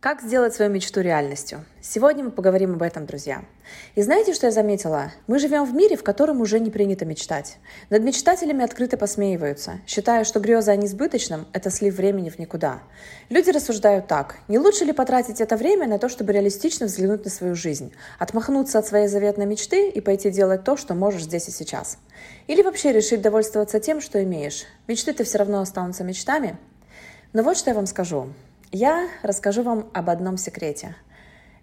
Как сделать свою мечту реальностью? Сегодня мы поговорим об этом, друзья. И знаете, что я заметила? Мы живем в мире, в котором уже не принято мечтать. Над мечтателями открыто посмеиваются, считая, что греза о несбыточном – это слив времени в никуда. Люди рассуждают так. Не лучше ли потратить это время на то, чтобы реалистично взглянуть на свою жизнь, отмахнуться от своей заветной мечты и пойти делать то, что можешь здесь и сейчас? Или вообще решить довольствоваться тем, что имеешь? Мечты-то все равно останутся мечтами. Но вот что я вам скажу. Я расскажу вам об одном секрете.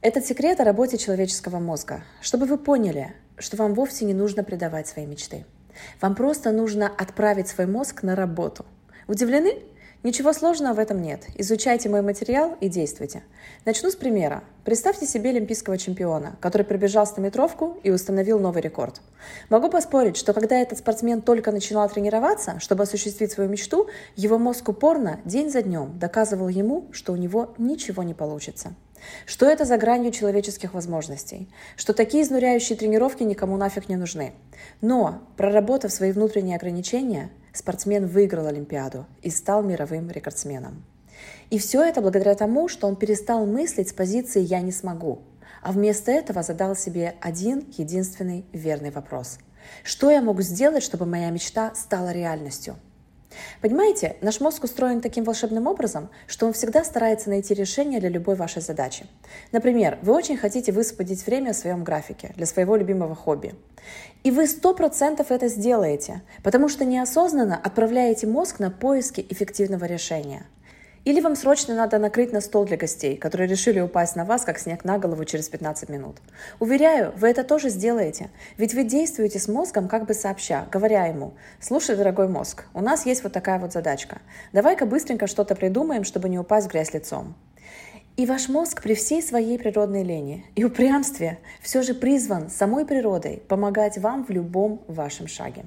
Этот секрет о работе человеческого мозга, чтобы вы поняли, что вам вовсе не нужно предавать свои мечты. Вам просто нужно отправить свой мозг на работу. Удивлены? Ничего сложного в этом нет. Изучайте мой материал и действуйте. Начну с примера. Представьте себе олимпийского чемпиона, который пробежал 100-метровку и установил новый рекорд. Могу поспорить, что когда этот спортсмен только начинал тренироваться, чтобы осуществить свою мечту, его мозг упорно, день за днем, доказывал ему, что у него ничего не получится. Что это за гранью человеческих возможностей? Что такие изнуряющие тренировки никому нафиг не нужны. Но, проработав свои внутренние ограничения, спортсмен выиграл Олимпиаду и стал мировым рекордсменом. И все это благодаря тому, что он перестал мыслить с позиции «я не смогу», а вместо этого задал себе один единственный верный вопрос. Что я могу сделать, чтобы моя мечта стала реальностью – Понимаете, наш мозг устроен таким волшебным образом, что он всегда старается найти решение для любой вашей задачи. Например, вы очень хотите высвободить время в своем графике для своего любимого хобби. И вы сто процентов это сделаете, потому что неосознанно отправляете мозг на поиски эффективного решения – или вам срочно надо накрыть на стол для гостей, которые решили упасть на вас, как снег на голову через 15 минут. Уверяю, вы это тоже сделаете, ведь вы действуете с мозгом как бы сообща, говоря ему, слушай, дорогой мозг, у нас есть вот такая вот задачка, давай-ка быстренько что-то придумаем, чтобы не упасть в грязь лицом. И ваш мозг при всей своей природной лени и упрямстве все же призван самой природой помогать вам в любом вашем шаге.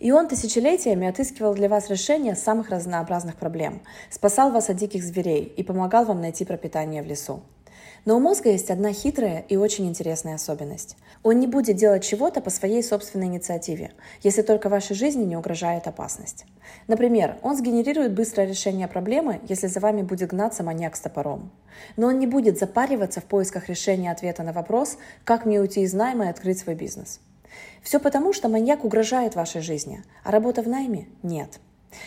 И он тысячелетиями отыскивал для вас решения самых разнообразных проблем, спасал вас от диких зверей и помогал вам найти пропитание в лесу. Но у мозга есть одна хитрая и очень интересная особенность. Он не будет делать чего-то по своей собственной инициативе, если только вашей жизни не угрожает опасность. Например, он сгенерирует быстрое решение проблемы, если за вами будет гнаться маньяк с топором. Но он не будет запариваться в поисках решения ответа на вопрос, как мне уйти из найма и открыть свой бизнес. Все потому, что маньяк угрожает вашей жизни, а работа в найме – нет.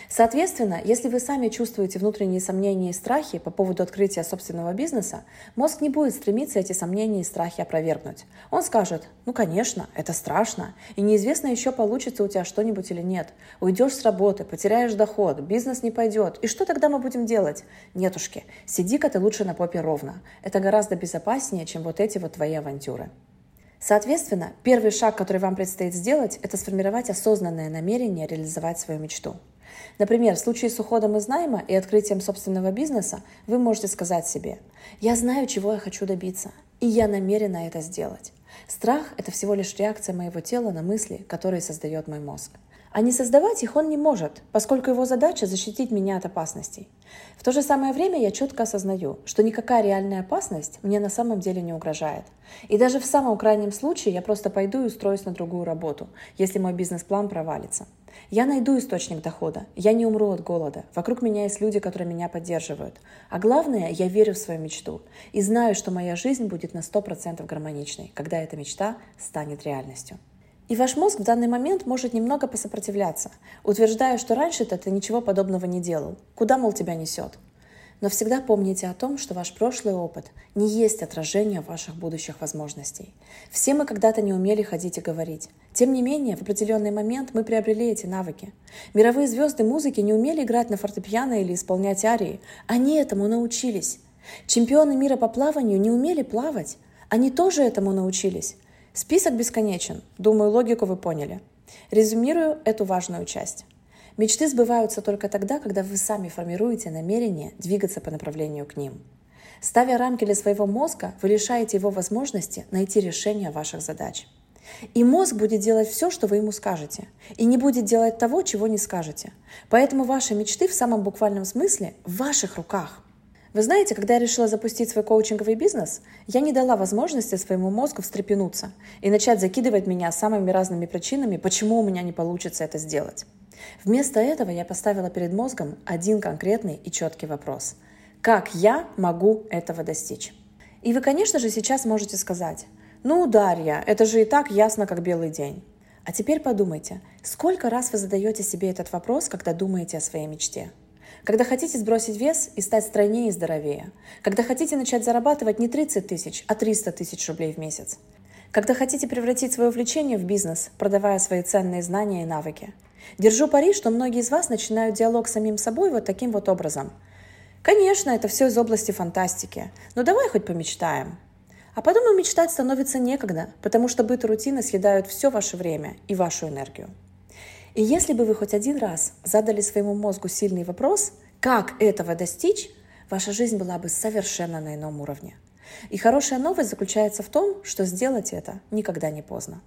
Соответственно, если вы сами чувствуете внутренние сомнения и страхи по поводу открытия собственного бизнеса, мозг не будет стремиться эти сомнения и страхи опровергнуть. Он скажет, ну конечно, это страшно, и неизвестно еще получится у тебя что-нибудь или нет. Уйдешь с работы, потеряешь доход, бизнес не пойдет. И что тогда мы будем делать? Нетушки, сиди-ка ты лучше на попе ровно. Это гораздо безопаснее, чем вот эти вот твои авантюры. Соответственно, первый шаг, который вам предстоит сделать, это сформировать осознанное намерение реализовать свою мечту. Например, в случае с уходом из найма и открытием собственного бизнеса вы можете сказать себе «Я знаю, чего я хочу добиться, и я намерена это сделать». Страх – это всего лишь реакция моего тела на мысли, которые создает мой мозг. А не создавать их он не может, поскольку его задача – защитить меня от опасностей. В то же самое время я четко осознаю, что никакая реальная опасность мне на самом деле не угрожает. И даже в самом крайнем случае я просто пойду и устроюсь на другую работу, если мой бизнес-план провалится. Я найду источник дохода, я не умру от голода, вокруг меня есть люди, которые меня поддерживают. А главное, я верю в свою мечту и знаю, что моя жизнь будет на 100% гармоничной, когда эта мечта станет реальностью. И ваш мозг в данный момент может немного посопротивляться, утверждая, что раньше-то ты ничего подобного не делал. Куда, мол, тебя несет? Но всегда помните о том, что ваш прошлый опыт не есть отражение ваших будущих возможностей. Все мы когда-то не умели ходить и говорить. Тем не менее, в определенный момент мы приобрели эти навыки. Мировые звезды музыки не умели играть на фортепиано или исполнять арии. Они этому научились. Чемпионы мира по плаванию не умели плавать. Они тоже этому научились. Список бесконечен. Думаю, логику вы поняли. Резюмирую эту важную часть. Мечты сбываются только тогда, когда вы сами формируете намерение двигаться по направлению к ним. Ставя рамки для своего мозга, вы лишаете его возможности найти решение ваших задач. И мозг будет делать все, что вы ему скажете, и не будет делать того, чего не скажете. Поэтому ваши мечты в самом буквальном смысле в ваших руках. Вы знаете, когда я решила запустить свой коучинговый бизнес, я не дала возможности своему мозгу встрепенуться и начать закидывать меня самыми разными причинами, почему у меня не получится это сделать. Вместо этого я поставила перед мозгом один конкретный и четкий вопрос. Как я могу этого достичь? И вы, конечно же, сейчас можете сказать, ну, Дарья, это же и так ясно, как белый день. А теперь подумайте, сколько раз вы задаете себе этот вопрос, когда думаете о своей мечте? Когда хотите сбросить вес и стать стройнее и здоровее. Когда хотите начать зарабатывать не 30 тысяч, а 300 тысяч рублей в месяц. Когда хотите превратить свое увлечение в бизнес, продавая свои ценные знания и навыки. Держу пари, что многие из вас начинают диалог с самим собой вот таким вот образом. Конечно, это все из области фантастики, но давай хоть помечтаем. А потом и мечтать становится некогда, потому что быт и рутина съедают все ваше время и вашу энергию. И если бы вы хоть один раз задали своему мозгу сильный вопрос, как этого достичь, ваша жизнь была бы совершенно на ином уровне. И хорошая новость заключается в том, что сделать это никогда не поздно.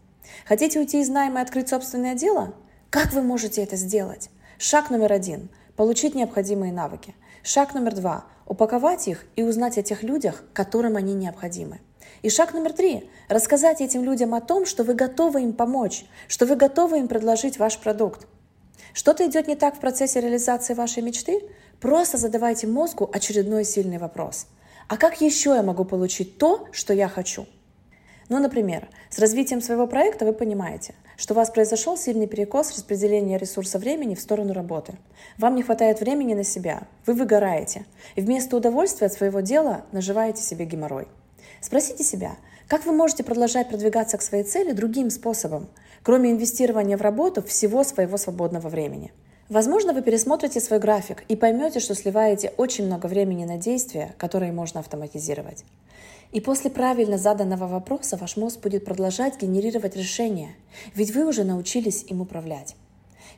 Хотите уйти из найма и открыть собственное дело? Как вы можете это сделать? Шаг номер один – получить необходимые навыки. Шаг номер два – упаковать их и узнать о тех людях, которым они необходимы. И шаг номер три – рассказать этим людям о том, что вы готовы им помочь, что вы готовы им предложить ваш продукт. Что-то идет не так в процессе реализации вашей мечты? Просто задавайте мозгу очередной сильный вопрос. А как еще я могу получить то, что я хочу? Ну, например, с развитием своего проекта вы понимаете, что у вас произошел сильный перекос распределения ресурса времени в сторону работы. Вам не хватает времени на себя, вы выгораете, и вместо удовольствия от своего дела наживаете себе геморрой. Спросите себя, как вы можете продолжать продвигаться к своей цели другим способом, кроме инвестирования в работу всего своего свободного времени? Возможно, вы пересмотрите свой график и поймете, что сливаете очень много времени на действия, которые можно автоматизировать. И после правильно заданного вопроса ваш мозг будет продолжать генерировать решения, ведь вы уже научились им управлять.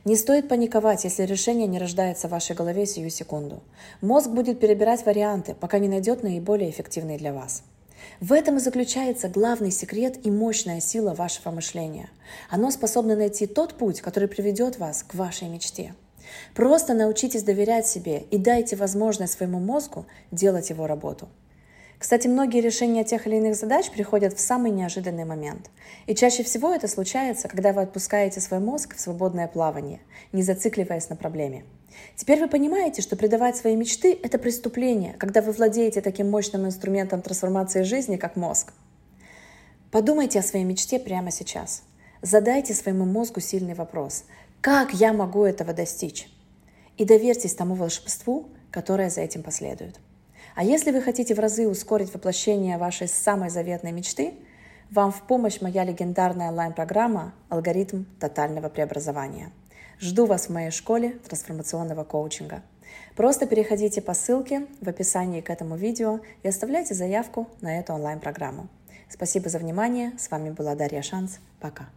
Не стоит паниковать, если решение не рождается в вашей голове сию секунду. Мозг будет перебирать варианты, пока не найдет наиболее эффективные для вас. В этом и заключается главный секрет и мощная сила вашего мышления. Оно способно найти тот путь, который приведет вас к вашей мечте. Просто научитесь доверять себе и дайте возможность своему мозгу делать его работу. Кстати, многие решения тех или иных задач приходят в самый неожиданный момент. И чаще всего это случается, когда вы отпускаете свой мозг в свободное плавание, не зацикливаясь на проблеме. Теперь вы понимаете, что предавать свои мечты – это преступление, когда вы владеете таким мощным инструментом трансформации жизни, как мозг. Подумайте о своей мечте прямо сейчас. Задайте своему мозгу сильный вопрос. Как я могу этого достичь? И доверьтесь тому волшебству, которое за этим последует. А если вы хотите в разы ускорить воплощение вашей самой заветной мечты, вам в помощь моя легендарная онлайн-программа «Алгоритм тотального преобразования». Жду вас в моей школе трансформационного коучинга. Просто переходите по ссылке в описании к этому видео и оставляйте заявку на эту онлайн-программу. Спасибо за внимание. С вами была Дарья Шанс. Пока.